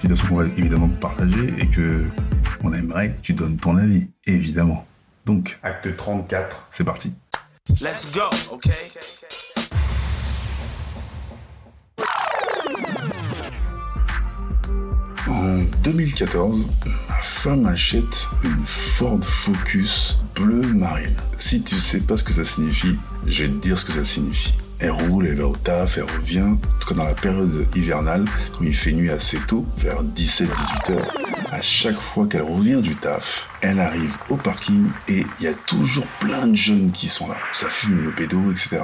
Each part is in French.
Situation qu'on va évidemment partager et que on aimerait que tu donnes ton avis, évidemment. Donc, Acte 34. c'est parti. Let's go, okay? En 2014, ma femme achète une Ford Focus bleu marine. Si tu sais pas ce que ça signifie, je vais te dire ce que ça signifie. Elle roule, elle va au taf, elle revient. En tout cas, dans la période hivernale, quand il fait nuit assez tôt, vers 17-18 heures, à chaque fois qu'elle revient du taf, elle arrive au parking et il y a toujours plein de jeunes qui sont là. Ça fume le pédo, etc.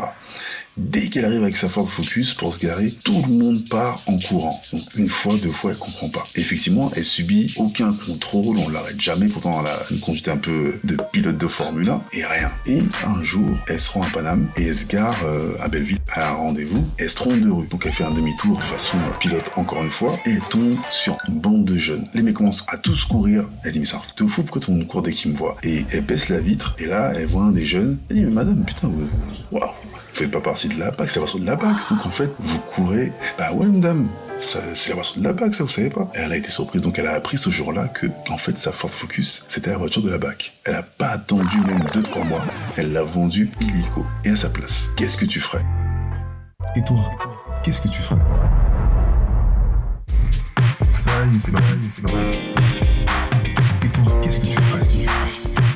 Dès qu'elle arrive avec sa Ford Focus pour se garer, tout le monde part en courant. Donc une fois, deux fois, elle comprend pas. Effectivement, elle subit aucun contrôle, on l'arrête jamais. Pourtant, elle a une conduite un peu de pilote de Formule 1 et rien. Et un jour, elle se rend à Paname et elle se gare euh, à Belleville à un rendez-vous. Elle se trompe de rue. Donc elle fait un demi-tour façon pilote encore une fois et elle tombe sur une bande de jeunes. Les mecs commencent à tous courir. Elle dit mais c'est un truc de fou, pourquoi tout le monde court dès qu'il me voit Et elle baisse la vitre et là, elle voit un des jeunes. Elle dit mais madame, putain, waouh faites pas partie de la PAC, c'est la voiture de la PAC. Donc en fait, vous courez. Bah ouais, madame, ça- c'est la voiture de la BAC, ça vous savez pas. Et elle a été surprise, donc elle a appris ce jour-là que, en fait, sa Ford Focus, c'était la voiture de la BAC. Elle a pas attendu même 2-3 mois, elle l'a vendue illico. Et à sa place, qu'est-ce que tu ferais? Et toi, qu'est-ce que tu ferais? Ça y est, c'est parti, c'est parti. Et toi, qu'est-ce que tu ferais?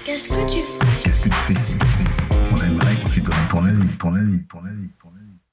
Qu'est-ce que tu fais Qu'est-ce que tu fais pour la vie, pour la vie, pour la vie.